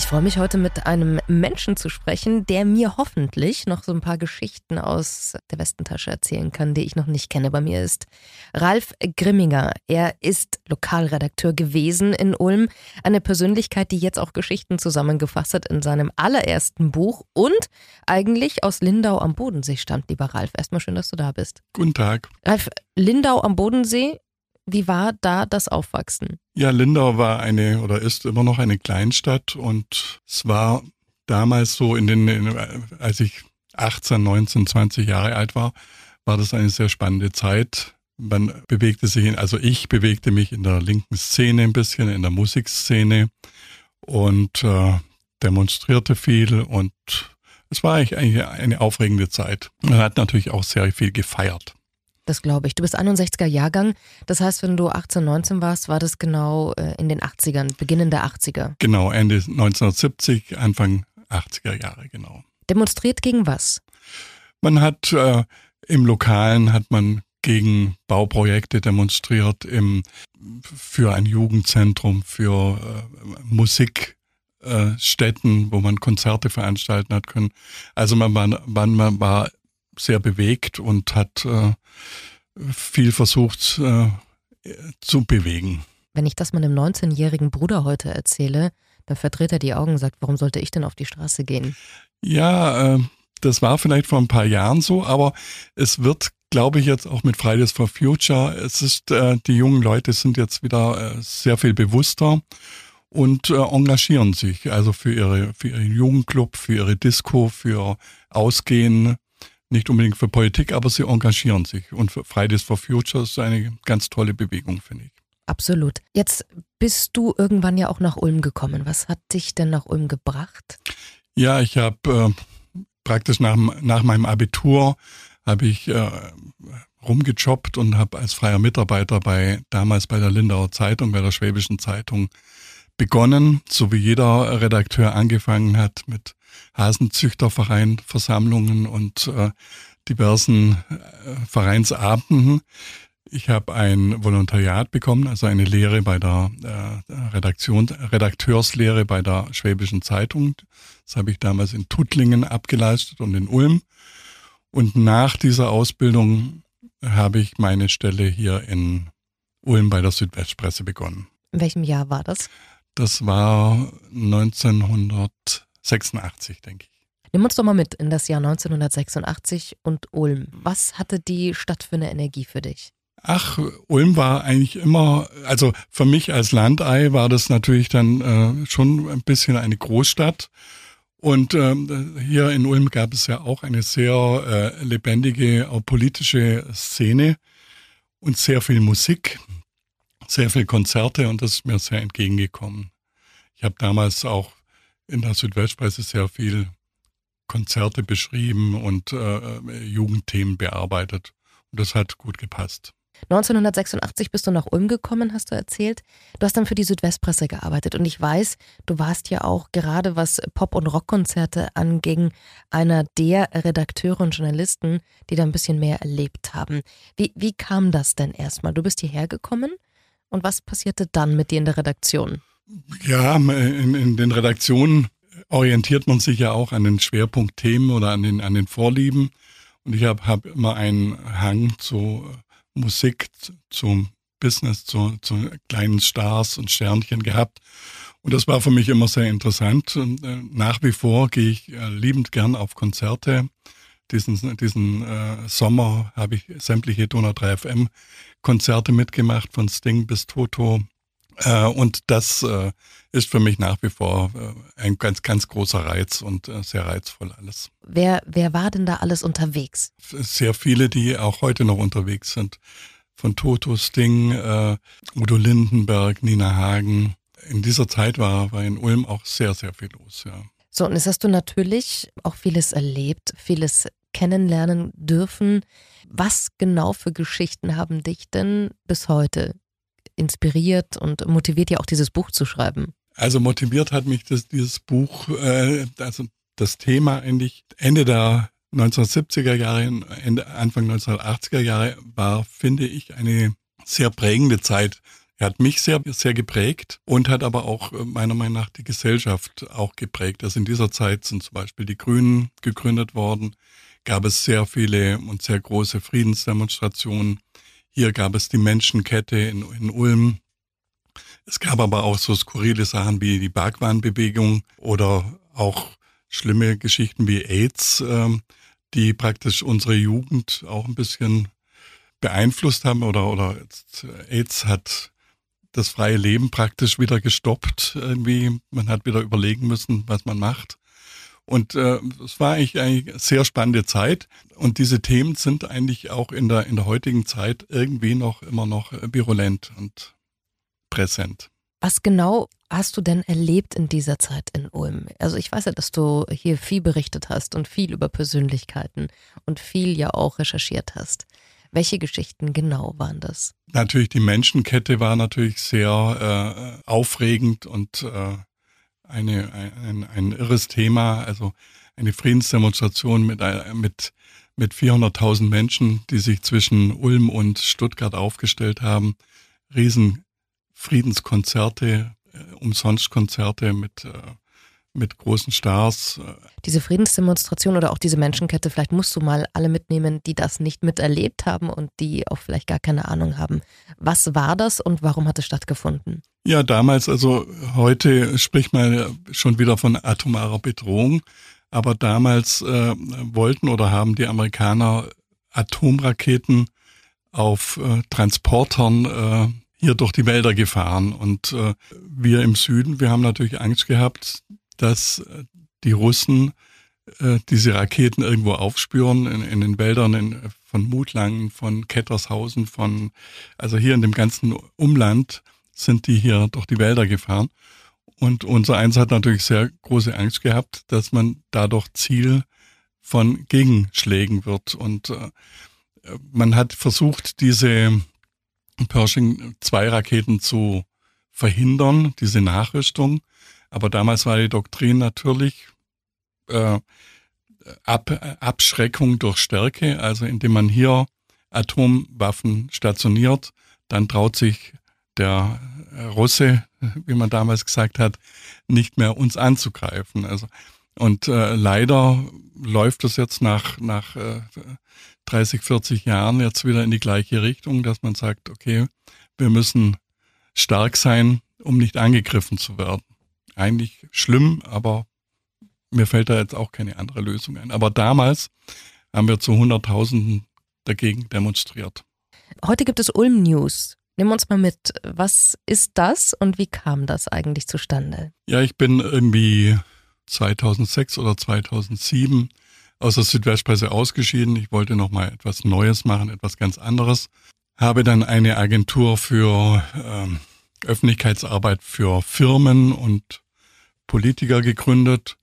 Ich freue mich heute mit einem Menschen zu sprechen, der mir hoffentlich noch so ein paar Geschichten aus der Westentasche erzählen kann, die ich noch nicht kenne. Bei mir ist Ralf Grimminger. Er ist Lokalredakteur gewesen in Ulm. Eine Persönlichkeit, die jetzt auch Geschichten zusammengefasst hat in seinem allerersten Buch und eigentlich aus Lindau am Bodensee stammt, lieber Ralf. Erstmal schön, dass du da bist. Guten Tag. Ralf, Lindau am Bodensee wie war da das Aufwachsen? Ja, Lindau war eine oder ist immer noch eine Kleinstadt und es war damals so in den, in, als ich 18, 19, 20 Jahre alt war, war das eine sehr spannende Zeit. Man bewegte sich, also ich bewegte mich in der linken Szene ein bisschen, in der Musikszene und äh, demonstrierte viel und es war eigentlich eine aufregende Zeit. Man hat natürlich auch sehr viel gefeiert. Das glaube ich. Du bist 61er Jahrgang. Das heißt, wenn du 18, 19 warst, war das genau äh, in den 80ern, Beginn der 80er. Genau, Ende 1970, Anfang 80er Jahre, genau. Demonstriert gegen was? Man hat äh, im Lokalen hat man gegen Bauprojekte demonstriert, im, für ein Jugendzentrum, für äh, Musikstätten, äh, wo man Konzerte veranstalten hat können. Also man war, man, man war sehr bewegt und hat äh, viel versucht äh, zu bewegen. Wenn ich das meinem 19-jährigen Bruder heute erzähle, dann verdreht er die Augen und sagt, warum sollte ich denn auf die Straße gehen? Ja, äh, das war vielleicht vor ein paar Jahren so, aber es wird, glaube ich, jetzt auch mit Fridays for Future, es ist, äh, die jungen Leute sind jetzt wieder äh, sehr viel bewusster und äh, engagieren sich also für ihre für ihren Jugendclub, für ihre Disco, für Ausgehen, nicht unbedingt für Politik, aber sie engagieren sich. Und Fridays for Future ist eine ganz tolle Bewegung, finde ich. Absolut. Jetzt bist du irgendwann ja auch nach Ulm gekommen. Was hat dich denn nach Ulm gebracht? Ja, ich habe äh, praktisch nach, nach meinem Abitur habe ich äh, rumgejobbt und habe als freier Mitarbeiter bei damals bei der Lindauer Zeitung, bei der Schwäbischen Zeitung begonnen, so wie jeder Redakteur angefangen hat mit Hasenzüchterverein, Versammlungen und äh, diversen äh, Vereinsabenden. Ich habe ein Volontariat bekommen, also eine Lehre bei der äh, Redaktion, Redakteurslehre bei der Schwäbischen Zeitung. Das habe ich damals in Tuttlingen abgeleistet und in Ulm. Und nach dieser Ausbildung habe ich meine Stelle hier in Ulm bei der Südwestpresse begonnen. In welchem Jahr war das? Das war 1900 86, denke ich. Nimm uns doch mal mit in das Jahr 1986 und Ulm. Was hatte die Stadt für eine Energie für dich? Ach, Ulm war eigentlich immer, also für mich als Landei war das natürlich dann äh, schon ein bisschen eine Großstadt. Und äh, hier in Ulm gab es ja auch eine sehr äh, lebendige, auch politische Szene und sehr viel Musik, sehr viel Konzerte und das ist mir sehr entgegengekommen. Ich habe damals auch in der Südwestpresse sehr viel Konzerte beschrieben und äh, Jugendthemen bearbeitet. Und das hat gut gepasst. 1986 bist du nach Ulm gekommen, hast du erzählt. Du hast dann für die Südwestpresse gearbeitet und ich weiß, du warst ja auch gerade was Pop- und Rockkonzerte anging, einer der Redakteure und Journalisten, die da ein bisschen mehr erlebt haben. Wie, wie kam das denn erstmal? Du bist hierher gekommen und was passierte dann mit dir in der Redaktion? Ja, in, in den Redaktionen orientiert man sich ja auch an den Schwerpunktthemen oder an den, an den Vorlieben. Und ich habe hab immer einen Hang zu Musik, zum Business, zu, zu kleinen Stars und Sternchen gehabt. Und das war für mich immer sehr interessant. Und äh, nach wie vor gehe ich äh, liebend gern auf Konzerte. Diesen, diesen äh, Sommer habe ich sämtliche Donau 3 FM Konzerte mitgemacht, von Sting bis Toto, äh, und das äh, ist für mich nach wie vor äh, ein ganz, ganz großer Reiz und sehr reizvoll alles. Wer, wer war denn da alles unterwegs? Sehr viele, die auch heute noch unterwegs sind. Von Toto Sting, Udo Lindenberg, Nina Hagen. In dieser Zeit war, war in Ulm auch sehr, sehr viel los, ja. So, und jetzt hast du natürlich auch vieles erlebt, vieles kennenlernen dürfen. Was genau für Geschichten haben dich denn bis heute inspiriert und motiviert ja auch dieses Buch zu schreiben? Also motiviert hat mich das, dieses Buch, äh, also das Thema eigentlich Ende der 1970er Jahre, Ende, Anfang 1980er Jahre war, finde ich, eine sehr prägende Zeit. Er hat mich sehr, sehr geprägt und hat aber auch äh, meiner Meinung nach die Gesellschaft auch geprägt. Also in dieser Zeit sind zum Beispiel die Grünen gegründet worden, gab es sehr viele und sehr große Friedensdemonstrationen. Hier gab es die Menschenkette in, in Ulm. Es gab aber auch so skurrile Sachen wie die Bhagwan-Bewegung oder auch schlimme Geschichten wie AIDS, ähm, die praktisch unsere Jugend auch ein bisschen beeinflusst haben oder, oder AIDS hat das freie Leben praktisch wieder gestoppt irgendwie. Man hat wieder überlegen müssen, was man macht. Und äh, es war eigentlich eine sehr spannende Zeit. Und diese Themen sind eigentlich auch in der, in der heutigen Zeit irgendwie noch immer noch virulent und präsent. Was genau hast du denn erlebt in dieser Zeit in Ulm? Also ich weiß ja, dass du hier viel berichtet hast und viel über Persönlichkeiten und viel ja auch recherchiert hast. Welche Geschichten genau waren das? Natürlich, die Menschenkette war natürlich sehr äh, aufregend und äh, eine, ein, ein irres Thema. Also eine Friedensdemonstration mit, äh, mit, mit 400.000 Menschen, die sich zwischen Ulm und Stuttgart aufgestellt haben. Riesen Friedenskonzerte, äh, Umsonstkonzerte mit äh, mit großen Stars. Diese Friedensdemonstration oder auch diese Menschenkette, vielleicht musst du mal alle mitnehmen, die das nicht miterlebt haben und die auch vielleicht gar keine Ahnung haben. Was war das und warum hat es stattgefunden? Ja, damals, also heute spricht man schon wieder von atomarer Bedrohung, aber damals äh, wollten oder haben die Amerikaner Atomraketen auf äh, Transportern äh, hier durch die Wälder gefahren. Und äh, wir im Süden, wir haben natürlich Angst gehabt, dass äh, die Russen äh, diese Raketen irgendwo aufspüren in, in den Wäldern in, von Mutlangen, von Kettershausen, von also hier in dem ganzen Umland sind die hier durch die Wälder gefahren. Und unser Eins hat natürlich sehr große Angst gehabt, dass man dadurch Ziel von Gegenschlägen wird. Und äh, man hat versucht, diese Pershing 2 Raketen zu verhindern, diese Nachrüstung. Aber damals war die Doktrin natürlich äh, Ab Abschreckung durch Stärke, also indem man hier Atomwaffen stationiert, dann traut sich der Russe, wie man damals gesagt hat, nicht mehr uns anzugreifen. Also und äh, leider läuft es jetzt nach nach äh, 30, 40 Jahren jetzt wieder in die gleiche Richtung, dass man sagt, okay, wir müssen stark sein, um nicht angegriffen zu werden eigentlich schlimm, aber mir fällt da jetzt auch keine andere Lösung ein. Aber damals haben wir zu Hunderttausenden dagegen demonstriert. Heute gibt es Ulm News. Nimm uns mal mit. Was ist das und wie kam das eigentlich zustande? Ja, ich bin irgendwie 2006 oder 2007 aus der Südwestpresse ausgeschieden. Ich wollte noch mal etwas Neues machen, etwas ganz anderes. Habe dann eine Agentur für ähm, Öffentlichkeitsarbeit für Firmen und Politiker gegründet,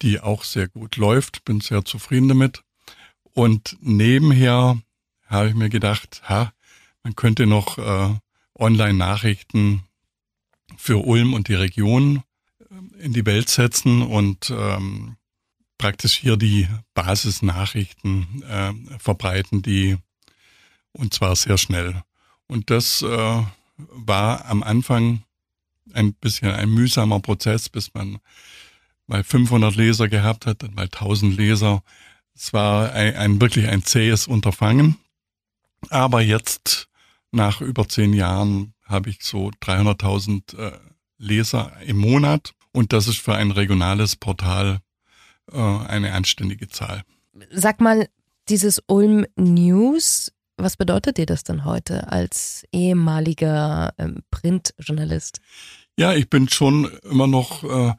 die auch sehr gut läuft, bin sehr zufrieden damit. Und nebenher habe ich mir gedacht, ha, man könnte noch äh, Online-Nachrichten für Ulm und die Region äh, in die Welt setzen und ähm, praktisch hier die Basisnachrichten äh, verbreiten, die und zwar sehr schnell. Und das äh, war am Anfang ein bisschen ein mühsamer Prozess, bis man mal 500 Leser gehabt hat, dann mal 1000 Leser. Es war ein, ein wirklich ein zähes Unterfangen. Aber jetzt, nach über zehn Jahren, habe ich so 300.000 äh, Leser im Monat. Und das ist für ein regionales Portal äh, eine anständige Zahl. Sag mal, dieses Ulm News, was bedeutet dir das denn heute als ehemaliger ähm, Printjournalist? Ja, ich bin schon immer noch äh,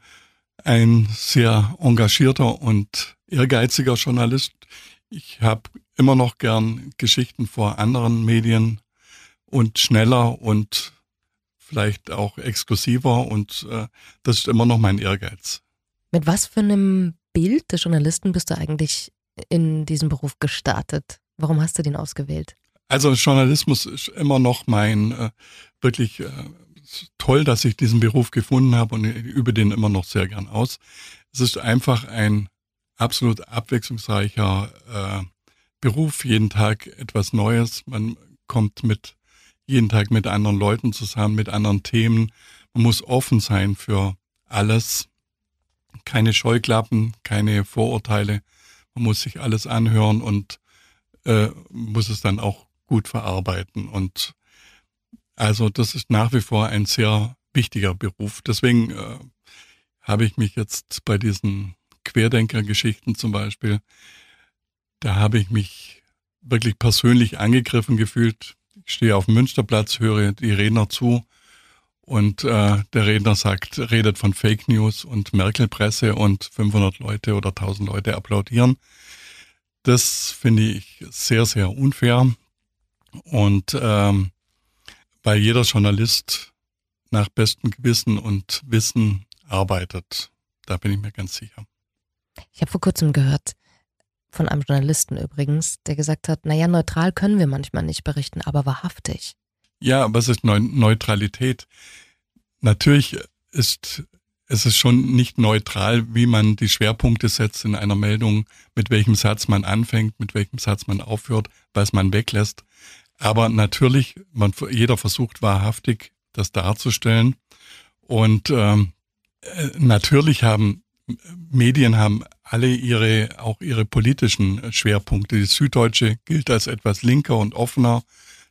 ein sehr engagierter und ehrgeiziger Journalist. Ich habe immer noch gern Geschichten vor anderen Medien und schneller und vielleicht auch exklusiver und äh, das ist immer noch mein Ehrgeiz. Mit was für einem Bild des Journalisten bist du eigentlich in diesem Beruf gestartet? Warum hast du den ausgewählt? Also Journalismus ist immer noch mein äh, wirklich äh, toll, dass ich diesen Beruf gefunden habe und übe den immer noch sehr gern aus. Es ist einfach ein absolut abwechslungsreicher äh, Beruf, jeden Tag etwas Neues. Man kommt mit jeden Tag mit anderen Leuten zusammen, mit anderen Themen. Man muss offen sein für alles. Keine Scheuklappen, keine Vorurteile. Man muss sich alles anhören und äh, muss es dann auch gut verarbeiten. Und also das ist nach wie vor ein sehr wichtiger Beruf. Deswegen äh, habe ich mich jetzt bei diesen Querdenker-Geschichten zum Beispiel, da habe ich mich wirklich persönlich angegriffen gefühlt. Ich stehe auf dem Münsterplatz, höre die Redner zu und äh, der Redner sagt, redet von Fake News und Merkel-Presse und 500 Leute oder 1000 Leute applaudieren. Das finde ich sehr, sehr unfair. Und ähm, weil jeder Journalist nach bestem Gewissen und Wissen arbeitet. Da bin ich mir ganz sicher. Ich habe vor kurzem gehört, von einem Journalisten übrigens, der gesagt hat, naja, neutral können wir manchmal nicht berichten, aber wahrhaftig. Ja, was ist Neutralität? Natürlich ist es ist schon nicht neutral, wie man die Schwerpunkte setzt in einer Meldung, mit welchem Satz man anfängt, mit welchem Satz man aufhört, was man weglässt. Aber natürlich, man, jeder versucht wahrhaftig, das darzustellen. Und ähm, äh, natürlich haben Medien haben alle ihre, auch ihre politischen Schwerpunkte. Die Süddeutsche gilt als etwas linker und offener,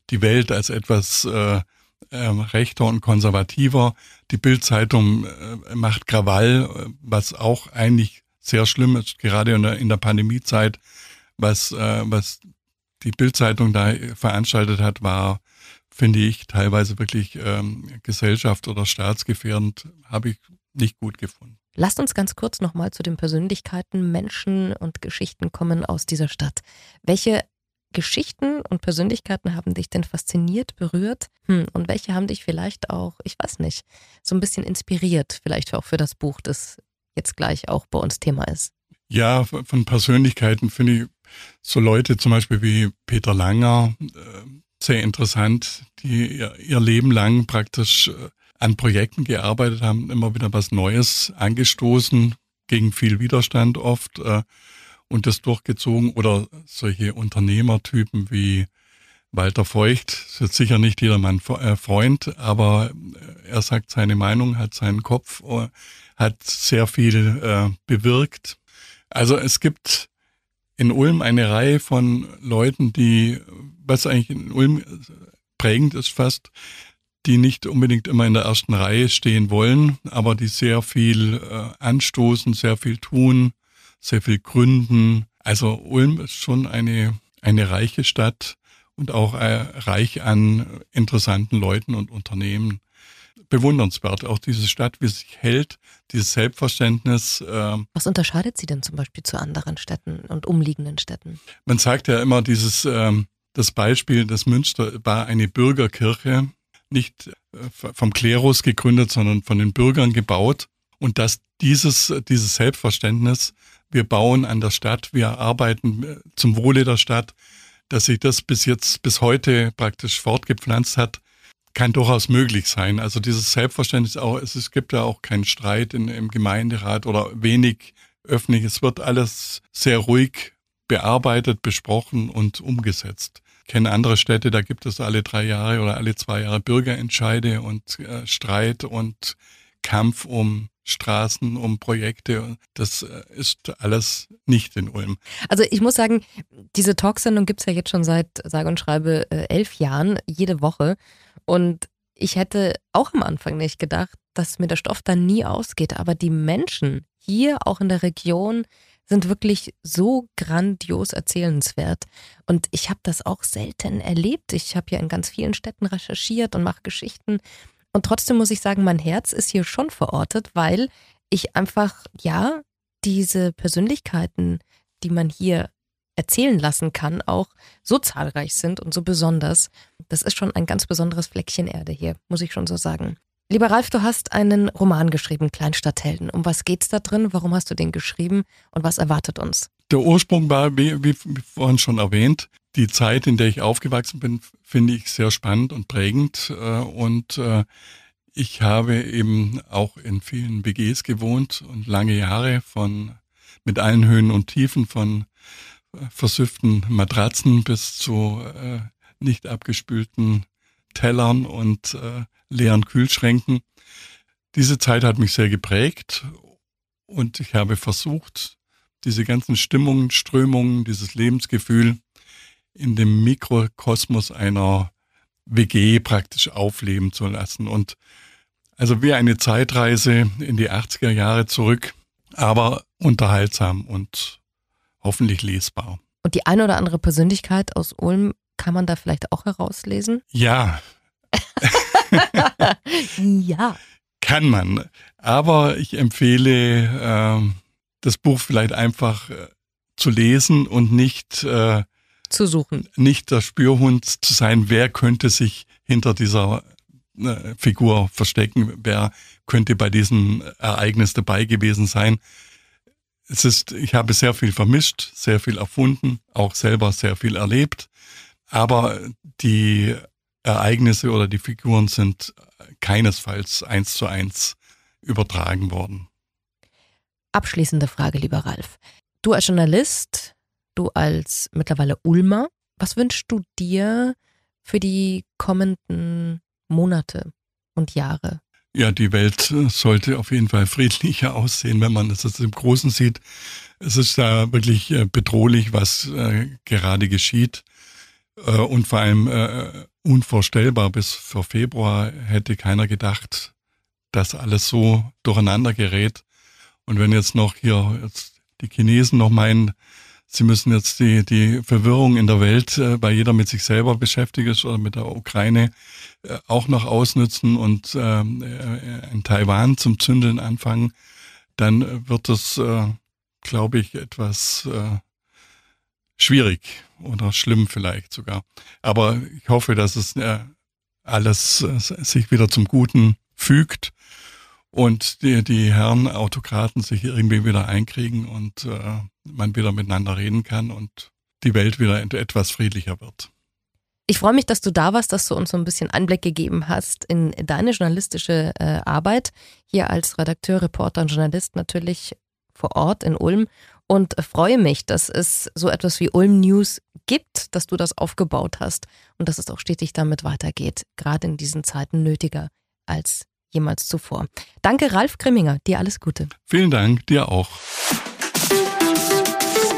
die Welt als etwas äh, äh, rechter und konservativer. Die Bildzeitung äh, macht Krawall, was auch eigentlich sehr schlimm ist, gerade in der, in der Pandemiezeit. Was, äh, was die Bildzeitung da veranstaltet hat, war, finde ich, teilweise wirklich ähm, gesellschaft- oder staatsgefährdend, habe ich nicht gut gefunden. Lasst uns ganz kurz nochmal zu den Persönlichkeiten, Menschen und Geschichten kommen aus dieser Stadt. Welche Geschichten und Persönlichkeiten haben dich denn fasziniert, berührt? Hm, und welche haben dich vielleicht auch, ich weiß nicht, so ein bisschen inspiriert, vielleicht auch für das Buch, das jetzt gleich auch bei uns Thema ist? Ja, von Persönlichkeiten finde ich so Leute zum Beispiel wie Peter Langer äh, sehr interessant, die ihr Leben lang praktisch äh, an Projekten gearbeitet haben, immer wieder was Neues angestoßen, gegen viel Widerstand oft äh, und das durchgezogen. Oder solche Unternehmertypen wie Walter Feucht, das ist sicher nicht jedermann äh, Freund, aber äh, er sagt seine Meinung, hat seinen Kopf, äh, hat sehr viel äh, bewirkt. Also es gibt in Ulm eine Reihe von Leuten, die, was eigentlich in Ulm prägend ist fast, die nicht unbedingt immer in der ersten Reihe stehen wollen, aber die sehr viel äh, anstoßen, sehr viel tun, sehr viel gründen. Also Ulm ist schon eine, eine reiche Stadt und auch äh, reich an interessanten Leuten und Unternehmen. Bewundernswert, auch diese Stadt, wie sie sich hält, dieses Selbstverständnis. Äh, Was unterscheidet sie denn zum Beispiel zu anderen Städten und umliegenden Städten? Man sagt ja immer dieses, äh, das Beispiel, das Münster war eine Bürgerkirche nicht äh, vom Klerus gegründet, sondern von den Bürgern gebaut. Und dass dieses, dieses Selbstverständnis, wir bauen an der Stadt, wir arbeiten äh, zum Wohle der Stadt, dass sich das bis jetzt, bis heute praktisch fortgepflanzt hat, kann durchaus möglich sein. Also dieses Selbstverständnis auch, es, es gibt ja auch keinen Streit in, im Gemeinderat oder wenig öffentlich. Es wird alles sehr ruhig bearbeitet, besprochen und umgesetzt kenne andere Städte, da gibt es alle drei Jahre oder alle zwei Jahre Bürgerentscheide und äh, Streit und Kampf um Straßen, um Projekte. Das äh, ist alles nicht in Ulm. Also ich muss sagen, diese Talksendung gibt es ja jetzt schon seit sage und schreibe äh, elf Jahren, jede Woche. Und ich hätte auch am Anfang nicht gedacht, dass mir der Stoff dann nie ausgeht. Aber die Menschen hier auch in der Region, sind wirklich so grandios erzählenswert. Und ich habe das auch selten erlebt. Ich habe ja in ganz vielen Städten recherchiert und mache Geschichten. Und trotzdem muss ich sagen, mein Herz ist hier schon verortet, weil ich einfach, ja, diese Persönlichkeiten, die man hier erzählen lassen kann, auch so zahlreich sind und so besonders. Das ist schon ein ganz besonderes Fleckchen Erde hier, muss ich schon so sagen. Lieber Ralf, du hast einen Roman geschrieben, Kleinstadthelden. Um was geht's da drin? Warum hast du den geschrieben und was erwartet uns? Der Ursprung war, wie, wie vorhin schon erwähnt, die Zeit, in der ich aufgewachsen bin, finde ich sehr spannend und prägend. Äh, und äh, ich habe eben auch in vielen WGs gewohnt und lange Jahre von mit allen Höhen und Tiefen von versüfften Matratzen bis zu äh, nicht abgespülten Tellern und äh, leeren Kühlschränken. Diese Zeit hat mich sehr geprägt und ich habe versucht, diese ganzen Stimmungen, Strömungen, dieses Lebensgefühl in dem Mikrokosmos einer WG praktisch aufleben zu lassen. Und also wie eine Zeitreise in die 80er Jahre zurück, aber unterhaltsam und hoffentlich lesbar. Und die eine oder andere Persönlichkeit aus Ulm kann man da vielleicht auch herauslesen? Ja. ja. Kann man. Aber ich empfehle, äh, das Buch vielleicht einfach äh, zu lesen und nicht äh, zu suchen. Nicht der Spürhund zu sein, wer könnte sich hinter dieser äh, Figur verstecken, wer könnte bei diesem Ereignis dabei gewesen sein. Es ist, ich habe sehr viel vermischt, sehr viel erfunden, auch selber sehr viel erlebt, aber die Ereignisse oder die Figuren sind keinesfalls eins zu eins übertragen worden. Abschließende Frage, lieber Ralf. Du als Journalist, du als mittlerweile Ulmer, was wünschst du dir für die kommenden Monate und Jahre? Ja, die Welt äh, sollte auf jeden Fall friedlicher aussehen, wenn man das im Großen sieht. Es ist da wirklich äh, bedrohlich, was äh, gerade geschieht. Und vor allem unvorstellbar. Bis vor Februar hätte keiner gedacht, dass alles so durcheinander gerät. Und wenn jetzt noch hier jetzt die Chinesen noch meinen, sie müssen jetzt die, die Verwirrung in der Welt, äh, weil jeder mit sich selber beschäftigt ist oder mit der Ukraine, äh, auch noch ausnutzen und ähm, äh, in Taiwan zum Zündeln anfangen, dann wird das, äh, glaube ich, etwas äh, schwierig oder schlimm vielleicht sogar. Aber ich hoffe, dass es äh, alles äh, sich wieder zum Guten fügt und die, die Herren Autokraten sich irgendwie wieder einkriegen und äh, man wieder miteinander reden kann und die Welt wieder etwas friedlicher wird. Ich freue mich, dass du da warst, dass du uns so ein bisschen Einblick gegeben hast in deine journalistische äh, Arbeit hier als Redakteur, Reporter und Journalist natürlich vor Ort in Ulm und freue mich, dass es so etwas wie Ulm News gibt, dass du das aufgebaut hast und dass es auch stetig damit weitergeht, gerade in diesen Zeiten nötiger als jemals zuvor. Danke, Ralf Grimminger. Dir alles Gute. Vielen Dank, dir auch.